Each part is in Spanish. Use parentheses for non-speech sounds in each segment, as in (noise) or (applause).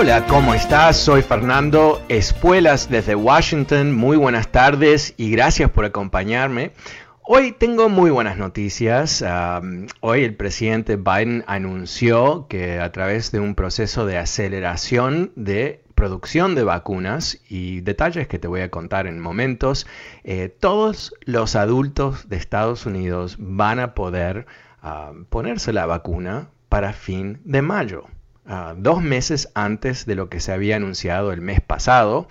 Hola, ¿cómo estás? Soy Fernando Espuelas desde Washington. Muy buenas tardes y gracias por acompañarme. Hoy tengo muy buenas noticias. Hoy el presidente Biden anunció que a través de un proceso de aceleración de producción de vacunas y detalles que te voy a contar en momentos, eh, todos los adultos de Estados Unidos van a poder ponerse la vacuna para fin de mayo. Ah, dos meses antes de lo que se había anunciado el mes pasado,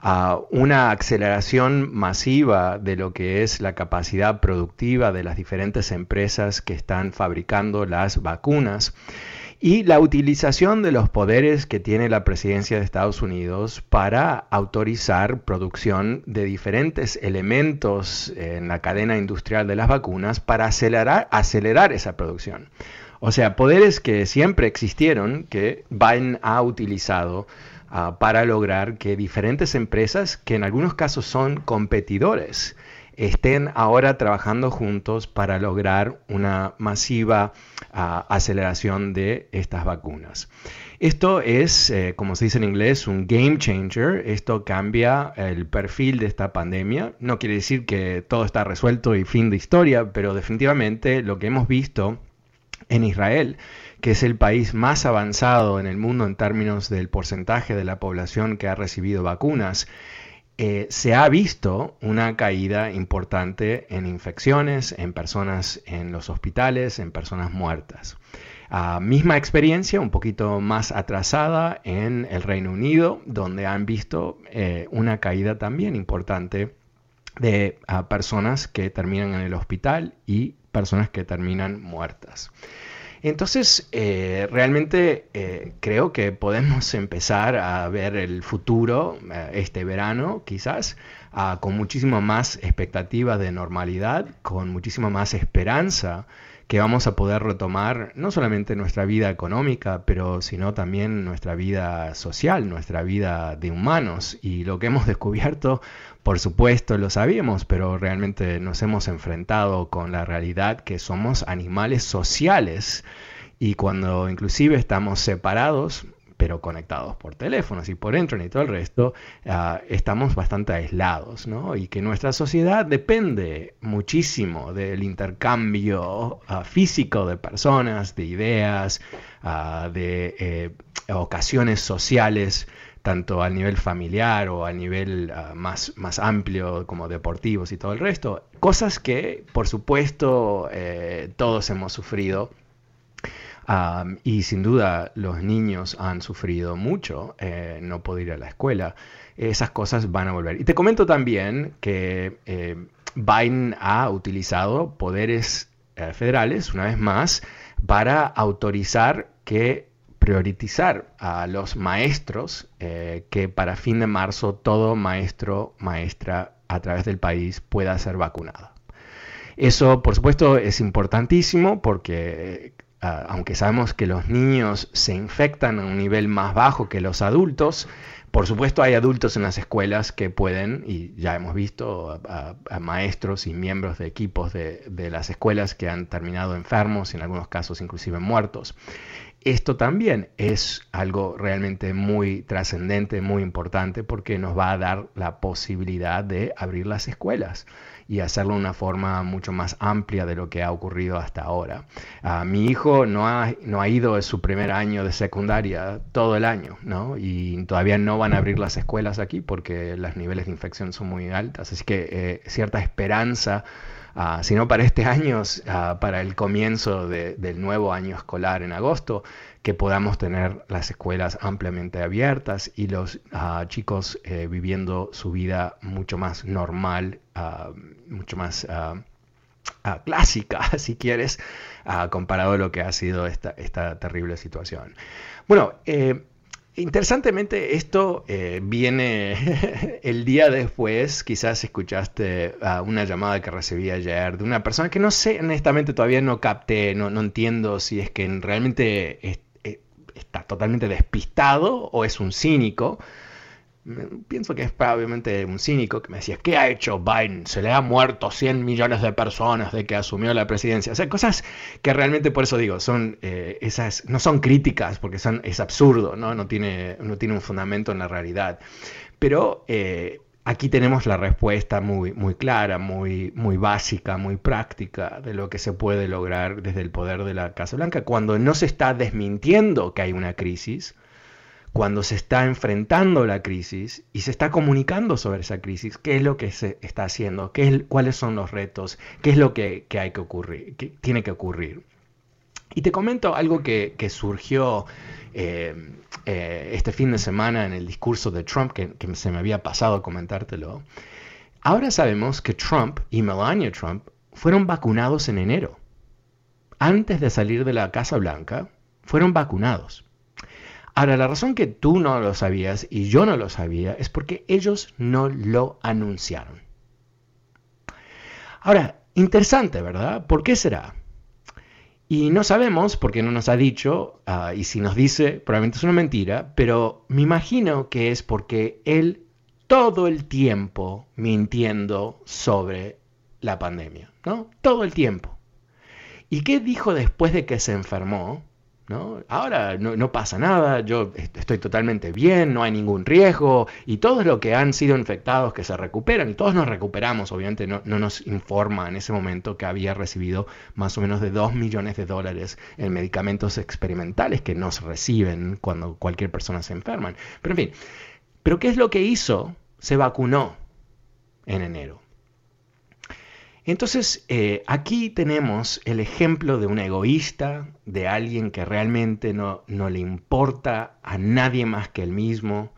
a una aceleración masiva de lo que es la capacidad productiva de las diferentes empresas que están fabricando las vacunas y la utilización de los poderes que tiene la presidencia de Estados Unidos para autorizar producción de diferentes elementos en la cadena industrial de las vacunas para acelerar esa producción. O sea, poderes que siempre existieron, que Biden ha utilizado ah, para lograr que diferentes empresas, que en algunos casos son competidores, estén ahora trabajando juntos para lograr una masiva ah, aceleración de estas vacunas. Esto es, eh, como se dice en inglés, un game changer. Esto cambia el perfil de esta pandemia. No quiere decir que todo está resuelto y fin de historia, pero definitivamente lo que hemos visto en Israel, que es el país más avanzado en el mundo en términos del porcentaje de la población que ha recibido vacunas, eh, se ha visto una caída importante en infecciones, en personas en los hospitales, en personas muertas. Ah, misma experiencia, un poquito más atrasada en el Reino Unido, donde han visto eh, una caída también importante de ah, personas que terminan en el hospital y personas que terminan muertas. Entonces, eh, realmente eh, creo que podemos empezar a ver el futuro eh, este verano, quizás, ah, con muchísima más expectativa de normalidad, con muchísima más esperanza que vamos a poder retomar no solamente nuestra vida económica, pero sino también nuestra vida social, nuestra vida de humanos. Y lo que hemos (laughs) descubierto, por supuesto, lo sabíamos, pero realmente nos hemos enfrentado con la realidad que somos animales sociales. Y cuando inclusive estamos separados, pero conectados por teléfonos y por internet y todo el resto, ah, estamos bastante aislados, ¿no? Y que nuestra sociedad depende muchísimo del intercambio ah, físico de personas, de ideas, ah, de eh, ocasiones sociales tanto al nivel familiar o al nivel más, más amplio como deportivos y todo el resto. Cosas que, por supuesto, eh, todos hemos sufrido y sin duda los niños han sufrido mucho eh, no poder ir a la escuela. Esas cosas van a volver. Y te comento también que eh, Biden ha utilizado poderes eh, federales, una vez más, para autorizar que priorizar a los maestros que para fin de marzo todo maestro, maestra a través del país pueda ser vacunado. Eso, por supuesto, es importantísimo porque aunque sabemos que los niños se infectan a un nivel más bajo que los adultos, por supuesto hay adultos en las escuelas que pueden, y ya hemos visto a, maestros y miembros de equipos de, las escuelas que han terminado enfermos, en algunos casos inclusive muertos. esto también es algo realmente muy trascendente, muy importante, porque nos va a dar la posibilidad de abrir las escuelas y hacerlo de una forma mucho más amplia de lo que ha ocurrido hasta ahora. Uh, mi hijo no ha, no ha ido en su primer año de secundaria todo el año, ¿no? Y todavía no van a abrir las escuelas aquí porque los niveles de infección son muy altos. Así que eh, cierta esperanza Uh, sino para este año, uh, para el comienzo de, del nuevo año escolar en agosto, que podamos tener las escuelas ampliamente abiertas y los uh, chicos eh, viviendo su vida mucho más normal, mucho más clásica, (laughs) si quieres, comparado a lo que ha sido esta, esta terrible situación. Bueno, eh, Interesantemente, esto eh, viene (laughs) el día después, quizás escuchaste una llamada que recibí ayer de una persona que no sé, honestamente todavía no capté, no, no entiendo si es que realmente está totalmente despistado o es un cínico, pienso que es probablemente un cínico que me decía, ¿qué ha hecho Biden? Se le ha muerto 100 millones de personas de que asumió la presidencia. O sea, cosas que realmente, por eso digo, son eh, esas, no son críticas, porque son, es absurdo, ¿no? No, tiene, no tiene un fundamento en la realidad. Pero eh, aquí tenemos la respuesta muy, muy clara, muy, muy básica, muy práctica de lo que se puede lograr desde el poder de la Casa Blanca. Cuando no se está desmintiendo que hay una crisis cuando se está enfrentando la crisis y se está comunicando sobre esa crisis, qué es lo que se está haciendo, qué es, cuáles son los retos, qué es lo que, que hay que ocurrir, que tiene que ocurrir. Y te comento algo que, que surgió eh, eh, este fin de semana en el discurso de Trump, que, que se me había pasado comentártelo. Ahora sabemos que Trump y Melania Trump fueron vacunados en enero. Antes de salir de la Casa Blanca, fueron vacunados. Ahora, la razón que tú no lo sabías y yo no lo sabía es porque ellos no lo anunciaron. Ahora, interesante, ¿verdad? ¿Por qué será? Y no sabemos porque no nos ha dicho, uh, y si nos dice, probablemente es una mentira, pero me imagino que es porque él todo el tiempo mintiendo sobre la pandemia, ¿no? Todo el tiempo. ¿Y qué dijo después de que se enfermó? Ahora no, pasa nada, yo estoy totalmente bien, no hay ningún riesgo y todos los que han sido infectados que se recuperan, y todos nos recuperamos, obviamente no, no, nos informa en ese momento que había recibido más o menos de 2 millones de dólares en medicamentos experimentales que no se reciben cuando cualquier persona se enferma. Pero en fin, ¿pero qué es lo que hizo? Se vacunó en enero. Entonces, eh, aquí tenemos el ejemplo de un egoísta, de alguien que realmente no, le importa a nadie más que él mismo,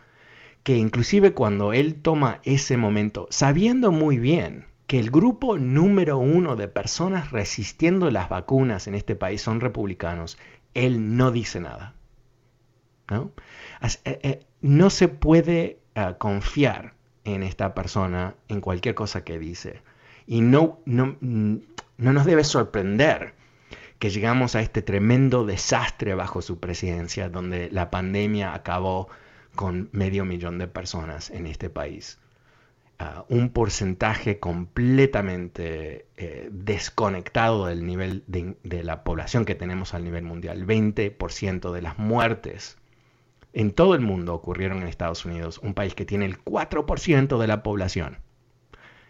que inclusive cuando él toma ese momento, sabiendo muy bien que el grupo número uno de personas resistiendo las vacunas en este país son republicanos, él no dice nada. No, eh, eh, no se puede uh, confiar en esta persona, en cualquier cosa que dice. Y no, no, no nos debe sorprender que llegamos a este tremendo desastre bajo su presidencia, donde la pandemia acabó con medio millón de personas en este país. Uh, un porcentaje completamente eh, desconectado del nivel de, de, la población que tenemos al nivel mundial. 20% de las muertes en todo el mundo ocurrieron en Estados Unidos, un país que tiene el 4% de la población.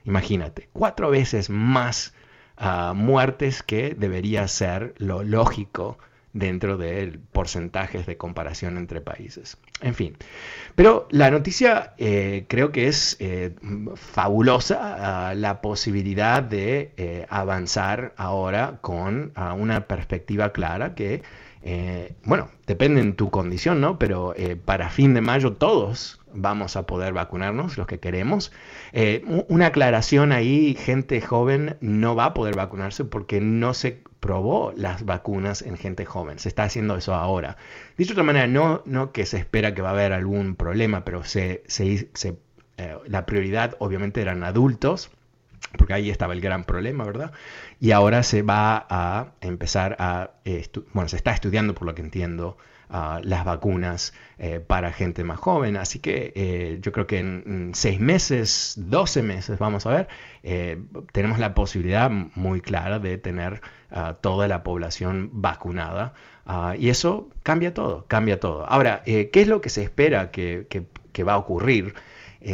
Imagínate, cuatro veces más uh, muertes que debería ser lo lógico dentro de porcentajes de comparación entre países. En fin, pero la noticia eh, creo que es eh, fabulosa, uh, la posibilidad de eh, avanzar ahora con uh, una perspectiva clara que, bueno, depende en tu condición, ¿no? Pero para fin de mayo todos vamos a poder vacunarnos, los que queremos. Eh, una aclaración ahí, gente joven no va a poder vacunarse porque no se probó las vacunas en gente joven. Se está haciendo eso ahora. Dicho de otra manera, no, no que se espera que va a haber algún problema, pero se, se, eh, la prioridad obviamente eran adultos porque ahí estaba el gran problema, ¿verdad? Y ahora se va a empezar a, bueno, se está estudiando, por lo que entiendo, las vacunas eh, para gente más joven. Así que eh, yo creo que en, seis meses, 12 meses, vamos a ver, eh, tenemos la posibilidad muy clara de tener ah, toda la población vacunada. Ah, y eso cambia todo, cambia todo. Ahora, ¿qué es lo que se espera que, que va a ocurrir?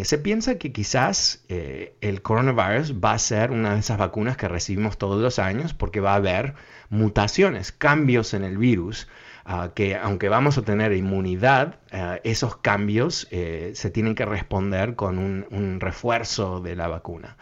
Se piensa que quizás el coronavirus va a ser una de esas vacunas que recibimos todos los años porque va a haber mutaciones, cambios en el virus, ah, que aunque vamos a tener inmunidad, ah, esos cambios eh, se tienen que responder con un refuerzo de la vacuna.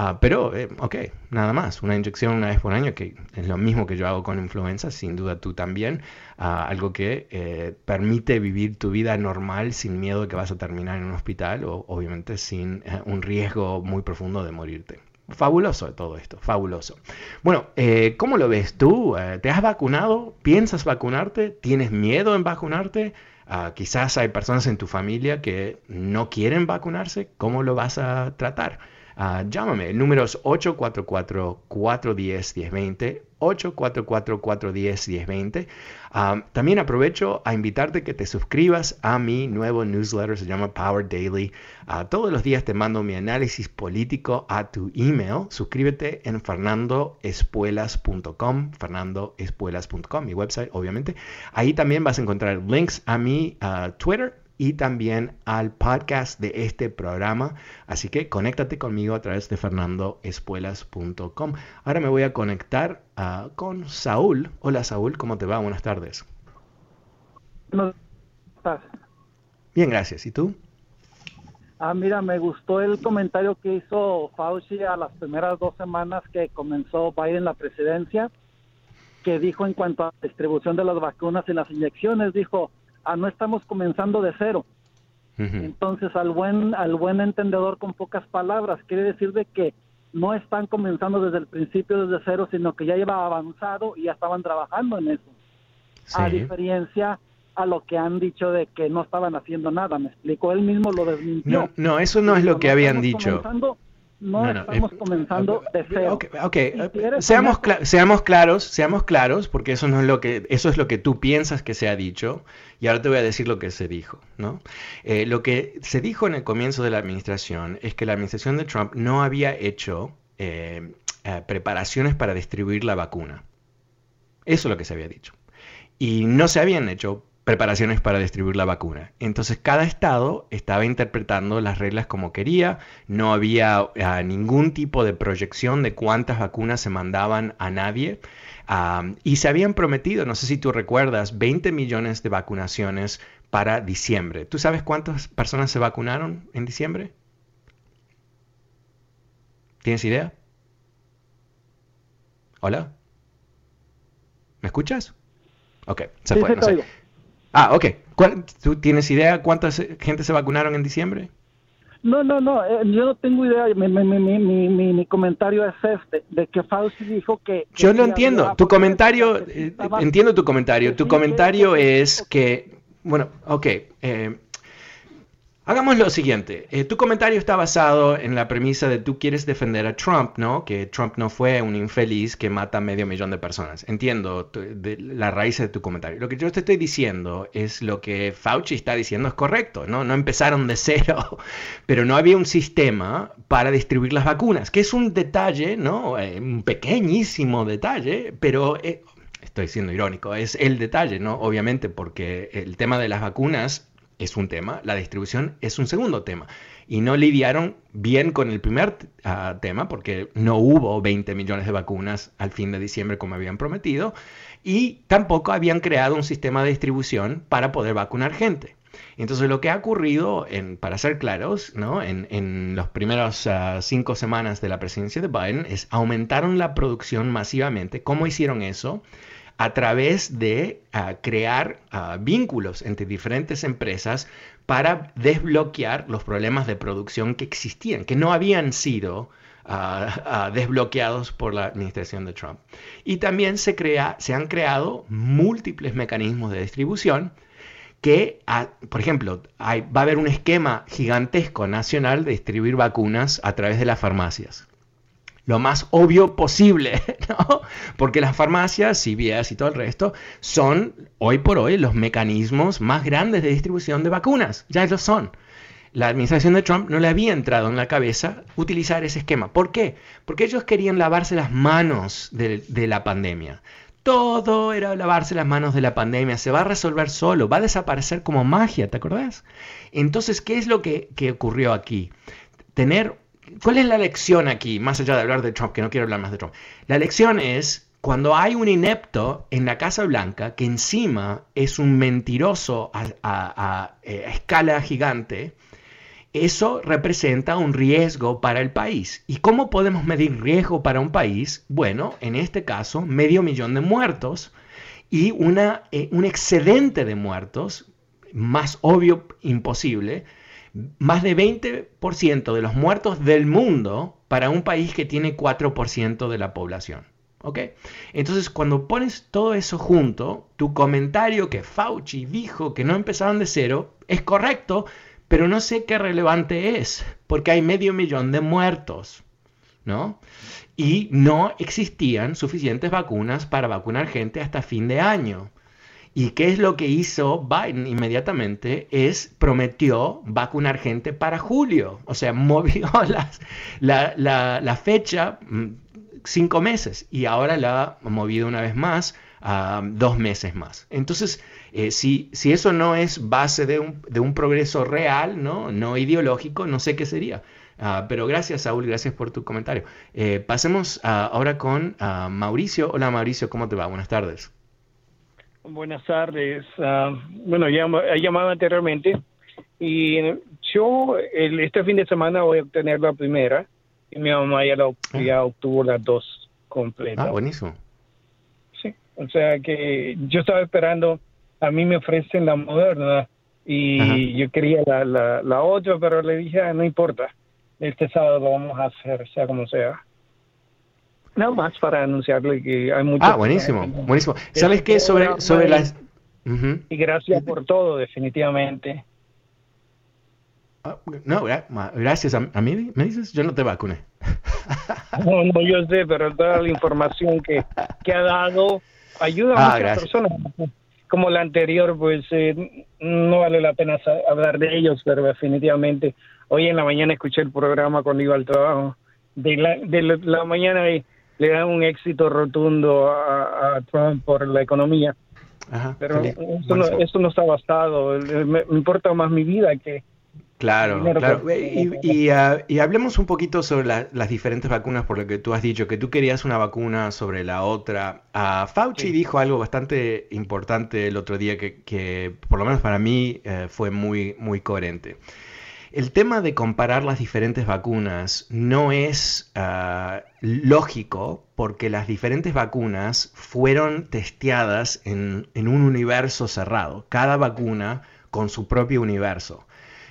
Ah, pero, eh, ok, nada más, una inyección una vez por año, que es lo mismo que yo hago con influenza, sin duda tú también, algo que eh, permite vivir tu vida normal sin miedo de que vas a terminar en un hospital o obviamente sin eh, un riesgo muy profundo de morirte. Fabuloso todo esto, fabuloso. Bueno, ¿cómo lo ves tú? ¿Te has vacunado? ¿Piensas vacunarte? ¿Tienes miedo en vacunarte? Ah, quizás hay personas en tu familia que no quieren vacunarse. ¿Cómo lo vas a tratar? Ah, llámame, el número es 844-410-1020, 844-410-1020. Ah, también aprovecho a invitarte que te suscribas a mi nuevo newsletter, se llama Power Daily. Ah, todos los días te mando mi análisis político a tu email. Suscríbete en fernandoespuelas.com, fernandoespuelas.com, mi website, obviamente. Ahí también vas a encontrar links a mi Twitter y también al podcast de este programa. Así que conéctate conmigo a través de fernandoespuelas.com. Ahora me voy a conectar ah, con Saúl. Hola Saúl, ¿cómo te va? Buenas tardes. Bien, gracias. ¿Y tú? Ah, mira, me gustó el comentario que hizo Fauci a las primeras dos semanas que comenzó Biden la presidencia, que dijo en cuanto a la distribución de las vacunas y las inyecciones, dijo, no estamos comenzando de cero. Entonces, al buen, al buen entendedor con pocas palabras, quiere decir de que no están comenzando desde el principio, desde cero, sino que ya lleva avanzado y ya estaban trabajando en eso. A diferencia a lo que han dicho de que no estaban haciendo nada, me explico, él mismo lo desmintió. No, no, eso no es lo que habían dicho no, estamos comenzando de cero. Ok, seamos, seamos claros, seamos claros, porque eso no es lo que eso es lo que tú piensas que se ha dicho, y ahora te voy a decir lo que se dijo, ¿no? Eh, lo que se dijo en el comienzo de la administración es que la administración de Trump no había hecho eh, eh, preparaciones para distribuir la vacuna. Eso es lo que se había dicho. Y no se habían hecho preparaciones para distribuir la vacuna. Entonces cada estado estaba interpretando las reglas como quería, no había ah, ningún tipo de proyección de cuántas vacunas se mandaban a nadie y se habían prometido, no sé si tú recuerdas, 20 millones de vacunaciones para diciembre. ¿Tú sabes cuántas personas se vacunaron en diciembre? ¿Tienes idea? ¿Hola? ¿Me escuchas? Ok, se fue. No sé. Ah, ok. ¿Tú tienes idea cuántas gente se vacunaron en diciembre? No, no, no, eh, yo no tengo idea. Mi, mi, mi, mi, comentario es este, de que Fauci dijo que... yo lo entiendo. Tu comentario, eh, entiendo tu comentario. Tu comentario es que, bueno, ok, eh, Hagamos lo siguiente. Eh, tu comentario está basado en la premisa de tú quieres defender a Trump, ¿no? Que Trump no fue un infeliz que mata a medio millón de personas. Entiendo la raíz de tu comentario. Lo que yo te estoy diciendo es lo que Fauci está diciendo es correcto, ¿no? No empezaron de (laughs) cero, pero no había un sistema para distribuir las vacunas, que es un detalle, ¿no? Eh, un pequeñísimo detalle, pero... Eh, estoy siendo irónico, es el detalle, ¿no? Obviamente, porque el tema de las vacunas es un tema, la distribución es un segundo tema. Y no lidiaron bien con el primer ah, tema porque no hubo 20 millones de vacunas al fin de diciembre como habían prometido y tampoco habían creado un sistema de distribución para poder vacunar gente. Entonces lo que ha ocurrido, en, para ser claros, ¿no? en, en las primeras ah, cinco semanas de la presidencia de Biden es aumentaron la producción masivamente. ¿Cómo hicieron eso? A través de ah, crear ah, vínculos entre diferentes empresas para desbloquear los problemas de producción que existían, que no habían sido ah, desbloqueados por la administración de Trump. Y también se, crea, se han creado múltiples mecanismos de distribución que, por ejemplo, va a haber un esquema gigantesco nacional de distribuir vacunas a través de las farmacias. Lo más obvio posible, (laughs) ¿no? Porque las farmacias, CVS y todo el resto son hoy por hoy los mecanismos más grandes de distribución de vacunas, ya lo son. La administración de Trump no le había entrado en la cabeza utilizar ese esquema. ¿Por qué? Porque ellos querían lavarse las manos de, la pandemia. Todo era lavarse las manos de la pandemia, se va a resolver solo, va a desaparecer como magia, ¿te acordás? Entonces, ¿qué es lo que, que ocurrió aquí? Tener ¿Cuál es la lección aquí, más allá de hablar de Trump, que no quiero hablar más de Trump? La lección es cuando hay un inepto en la Casa Blanca que encima es un mentiroso a, eh, escala gigante, eso representa un riesgo para el país. ¿Y cómo podemos medir riesgo para un país? Bueno, en este caso, medio millón de muertos y una, eh, un excedente de muertos, más obvio imposible, más de 20% de los muertos del mundo para un país que tiene 4% de la población. ¿Ok? Entonces, cuando pones todo eso junto, tu comentario que Fauci dijo que no empezaban de cero es correcto, pero no sé qué relevante es, porque hay medio millón de muertos, ¿no? Y no existían suficientes vacunas para vacunar gente hasta fin de año. ¿Y qué es lo que hizo Biden inmediatamente? Es prometió vacunar gente para julio. O sea, (laughs) movió la, fecha mm, cinco meses y ahora la ha movido una vez más a dos meses más. Entonces, eh, si, si, eso no es base de un, progreso real, ¿no? no ideológico, no sé qué sería. Ah, pero gracias, Saúl, gracias por tu comentario. Eh, pasemos ahora con ah, Mauricio. Hola, Mauricio, ¿cómo te va? Buenas tardes. Buenas tardes. Ah, bueno, ya he llamado anteriormente y yo este fin de semana voy a obtener la primera y mi mamá ya, ah. obtuvo las dos completas. Ah, buenísimo. Sí, o sea que yo estaba esperando, a mí me ofrecen la moderna y yo quería la, la, la otra, pero le dije, ah, no importa, este sábado lo vamos a hacer, sea como sea. Nada más para anunciarle que hay mucho. Ah, buenísimo, buenísimo. ¿Sabes qué? Sobre, sobre las... Y gracias por todo, definitivamente. Ah, no, gracias. A, mí me dices, yo no te vacuné. (laughs) No, no, yo sé, pero toda la información que, que ha dado ayuda a ah, muchas personas. Como la anterior, pues eh, no vale la pena hablar de ellos, pero definitivamente hoy en la mañana escuché el programa cuando iba al trabajo. De la, de la, mañana y le da un éxito rotundo a, Trump por la economía. Pero esto no, está basado. Me, importa más mi vida que... Claro, claro. Y, (laughs) ah, y, hablemos un poquito sobre las diferentes vacunas, por lo que tú has dicho, que tú querías una vacuna sobre la otra. Uh, Fauci dijo algo bastante importante el otro día que, que por lo menos para mí, eh, fue muy, muy coherente. El tema de comparar las diferentes vacunas no es ah, lógico porque las diferentes vacunas fueron testeadas en, un universo cerrado, cada vacuna con su propio universo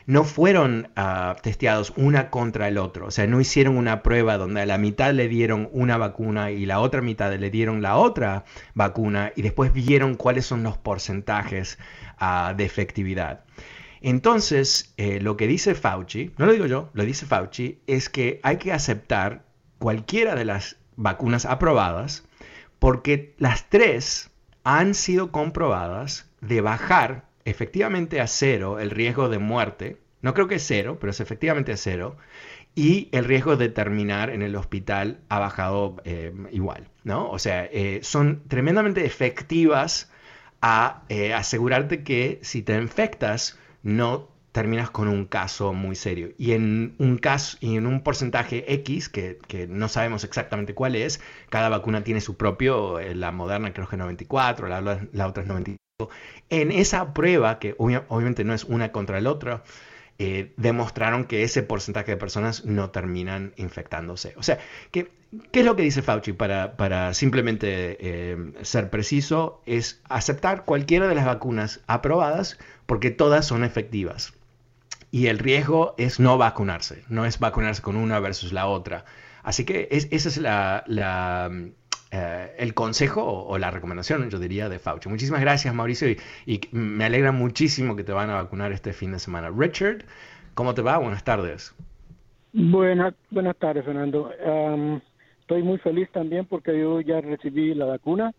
no fueron uh, testeados una contra el otro. O sea, no hicieron una prueba donde a la mitad le dieron una vacuna y la otra mitad le dieron la otra vacuna y después vieron cuáles son los porcentajes ah, de efectividad. Entonces, eh, lo que dice Fauci, no lo digo yo, lo dice Fauci, es que hay que aceptar cualquiera de las vacunas aprobadas porque las tres han sido comprobadas de bajar efectivamente a cero el riesgo de muerte. No creo que es cero, pero es efectivamente a cero. Y el riesgo de terminar en el hospital ha bajado eh, igual, ¿no? O sea, eh, son tremendamente efectivas a asegurarte que si te infectas, no terminas con un caso muy serio. Y en un caso y en un porcentaje X, que, no sabemos exactamente cuál es, cada vacuna tiene su propio, eh, la moderna creo que 94, la, la otra es 95. En esa prueba, que obviamente no es una contra el otro, eh, demostraron que ese porcentaje de personas no terminan infectándose. O sea, ¿qué, qué es lo que dice Fauci? Para, para simplemente eh, ser preciso, es aceptar cualquiera de las vacunas aprobadas porque todas son efectivas. Y el riesgo es no vacunarse, no es vacunarse con una versus la otra. Así que ese es la, eh, el consejo o, la recomendación, yo diría, de Fauci. Muchísimas gracias, Mauricio, y, me alegra muchísimo que te van a vacunar este fin de semana. Richard, ¿cómo te va? Buenas tardes. Buenas, buenas tardes, Fernando. estoy muy feliz también porque yo ya recibí la vacuna.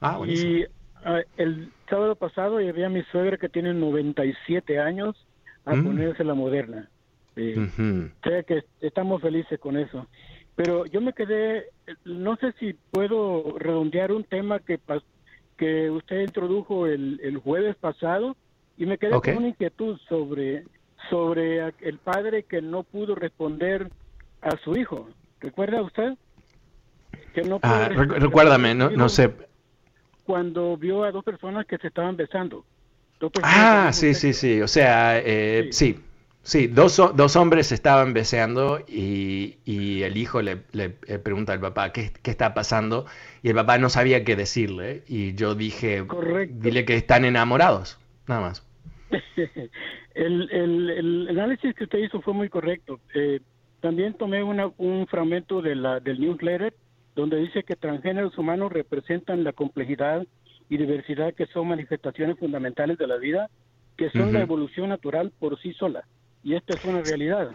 Ah, y ah, el sábado pasado llevé a mi suegra que tiene 97 años a mm. ponerse la moderna. Uh que estamos felices con eso. Pero yo me quedé, no sé si puedo redondear un tema que, que usted introdujo el, el jueves pasado y me quedé con una inquietud sobre, sobre el padre que no pudo responder a su hijo. ¿Recuerda usted? Que no ah, recuérdame, no, no sé. Cuando vio a dos personas que se estaban besando. Ah, sí, sí, sí. O sea, eh, sí. sí. Dos, dos hombres estaban beseando y, y el hijo le, le, pregunta al papá ¿qué, ¿qué, está pasando y el papá no sabía qué decirle y yo dije, dile que están enamorados, nada más. (laughs) el, el, el, análisis que usted hizo fue muy correcto. Eh, también tomé una, un fragmento de la, del newsletter donde dice que transgéneros humanos representan la complejidad y diversidad que son manifestaciones fundamentales de la vida, que son la evolución natural por sí sola. Y esta es una realidad.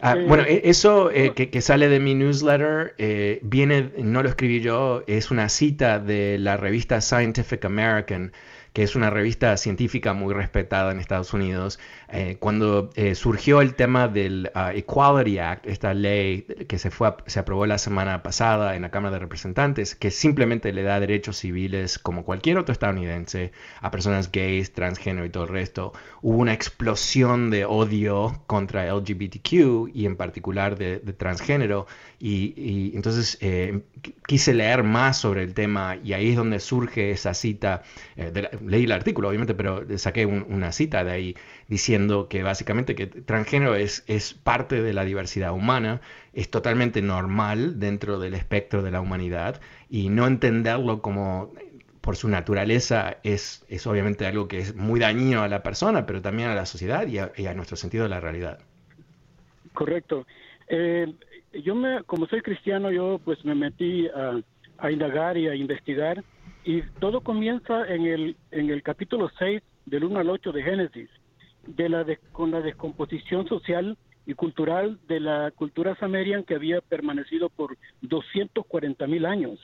Ah, eh, bueno, e, eso eh, que, que, sale de mi newsletter eh, viene, no lo escribí yo, es una cita de la revista Scientific American que es una revista científica muy respetada en Estados Unidos, eh, cuando eh, surgió el tema del uh, Equality Act, esta ley que se, fue se aprobó la semana pasada en la Cámara de Representantes, que simplemente le da derechos civiles como cualquier otro estadounidense a personas gays, transgénero y todo el resto, hubo una explosión de odio contra LGBTQ y en particular de, transgénero. Y, entonces eh, quise leer más sobre el tema y ahí es donde surge esa cita de leí el artículo, obviamente, pero saqué una cita de ahí diciendo que básicamente que transgénero es, es parte de la diversidad humana, es totalmente normal dentro del espectro de la humanidad y no entenderlo como por su naturaleza es, es obviamente algo que es muy dañino a la persona, pero también a la sociedad y a, nuestro sentido de la realidad. Correcto. Eh, yo me, como soy cristiano, yo pues me metí a, a indagar y a investigar y todo comienza en el, en el capítulo 6, del 1 al 8 de Génesis, de la con la descomposición social y cultural de la cultura samerian que había permanecido por 240 mil años.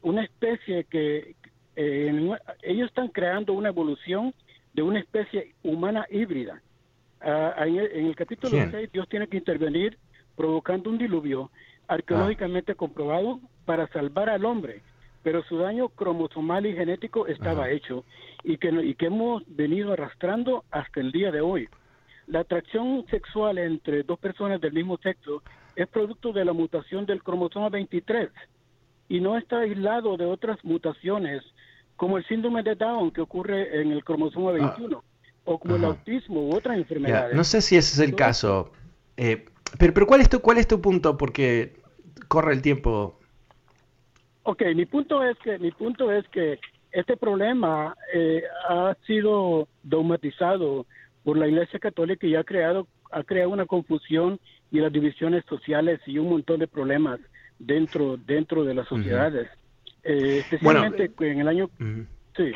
Una especie que eh, ellos están creando una evolución de una especie humana híbrida. Ah, en, el, capítulo 6 Dios tiene que intervenir provocando un diluvio arqueológicamente comprobado para salvar al hombre pero su daño cromosomal y genético estaba hecho y que, y que hemos venido arrastrando hasta el día de hoy. La atracción sexual entre dos personas del mismo sexo es producto de la mutación del cromosoma 23 y no está aislado de otras mutaciones como el síndrome de Down que ocurre en el cromosoma 21 ah. o como el autismo u otras enfermedades. No sé si ese es el caso, eh, pero, pero ¿cuál, es tu, ¿cuál es tu punto? Porque corre el tiempo. Ok, mi punto es que mi punto es que este problema eh, ha sido dogmatizado por la Iglesia Católica y ha creado ha creado una confusión y las divisiones sociales y un montón de problemas dentro dentro de las sociedades. Eh, especialmente en el año sí.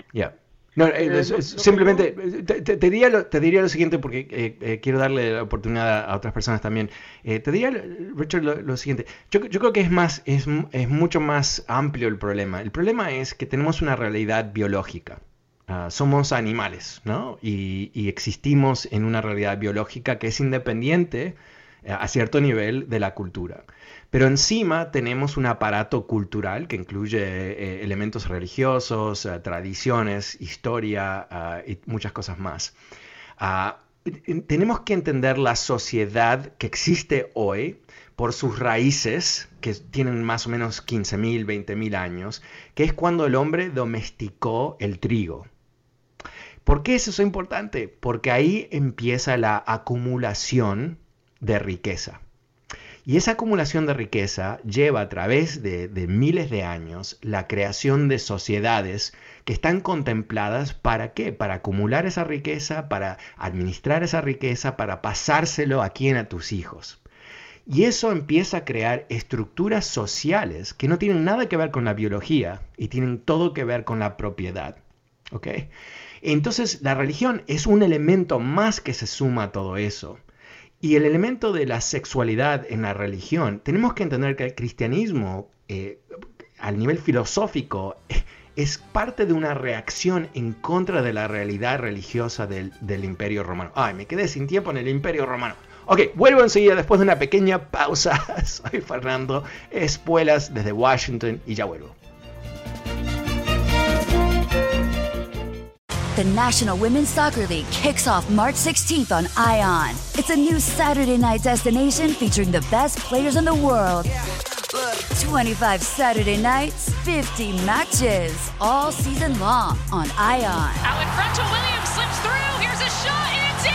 No, eh, eh, simplemente te, diría lo, te diría lo siguiente porque eh, quiero darle la oportunidad a, otras personas también. te diría, Richard, lo, siguiente. Yo, creo que es más, es, es, mucho más amplio el problema. El problema es que tenemos una realidad biológica. Ah, somos animales, ¿no? Y, y, existimos en una realidad biológica que es independiente a cierto nivel de la cultura. Pero encima tenemos un aparato cultural que incluye eh, elementos religiosos, eh, tradiciones, historia ah, y muchas cosas más. Ah, tenemos que entender la sociedad que existe hoy por sus raíces, que tienen más o menos 15.000, 20.000 años, que es cuando el hombre domesticó el trigo. ¿Por qué es eso importante? Porque ahí empieza la acumulación de riqueza. Y esa acumulación de riqueza lleva a través de, miles de años la creación de sociedades que están contempladas para qué? Para acumular esa riqueza, para administrar esa riqueza, para pasárselo a quién, a tus hijos. Y eso empieza a crear estructuras sociales que no tienen nada que ver con la biología y tienen todo que ver con la propiedad. ¿Ok? Entonces la religión es un elemento más que se suma a todo eso. Y el elemento de la sexualidad en la religión, tenemos que entender que el cristianismo, eh, al nivel filosófico, (laughs) es parte de una reacción en contra de la realidad religiosa del, del Imperio Romano. Ay, me quedé sin tiempo en el Imperio Romano. Ok, vuelvo enseguida después de una pequeña pausa. (laughs) Soy Fernando Espuelas desde Washington y ya vuelvo. The National Women's Soccer League kicks off March 16th on ION. It's a new Saturday night destination featuring the best players in the world. 25 Saturday nights, 50 matches, all season long on ION. Out in front to Williams, slips through. Here's a shot, it's in!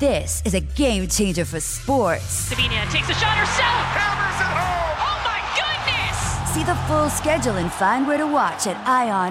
This is a game changer for sports. Sabina takes a shot herself. Hammers it home. Oh my goodness! See the full schedule and find where to watch at IONNWSL.com.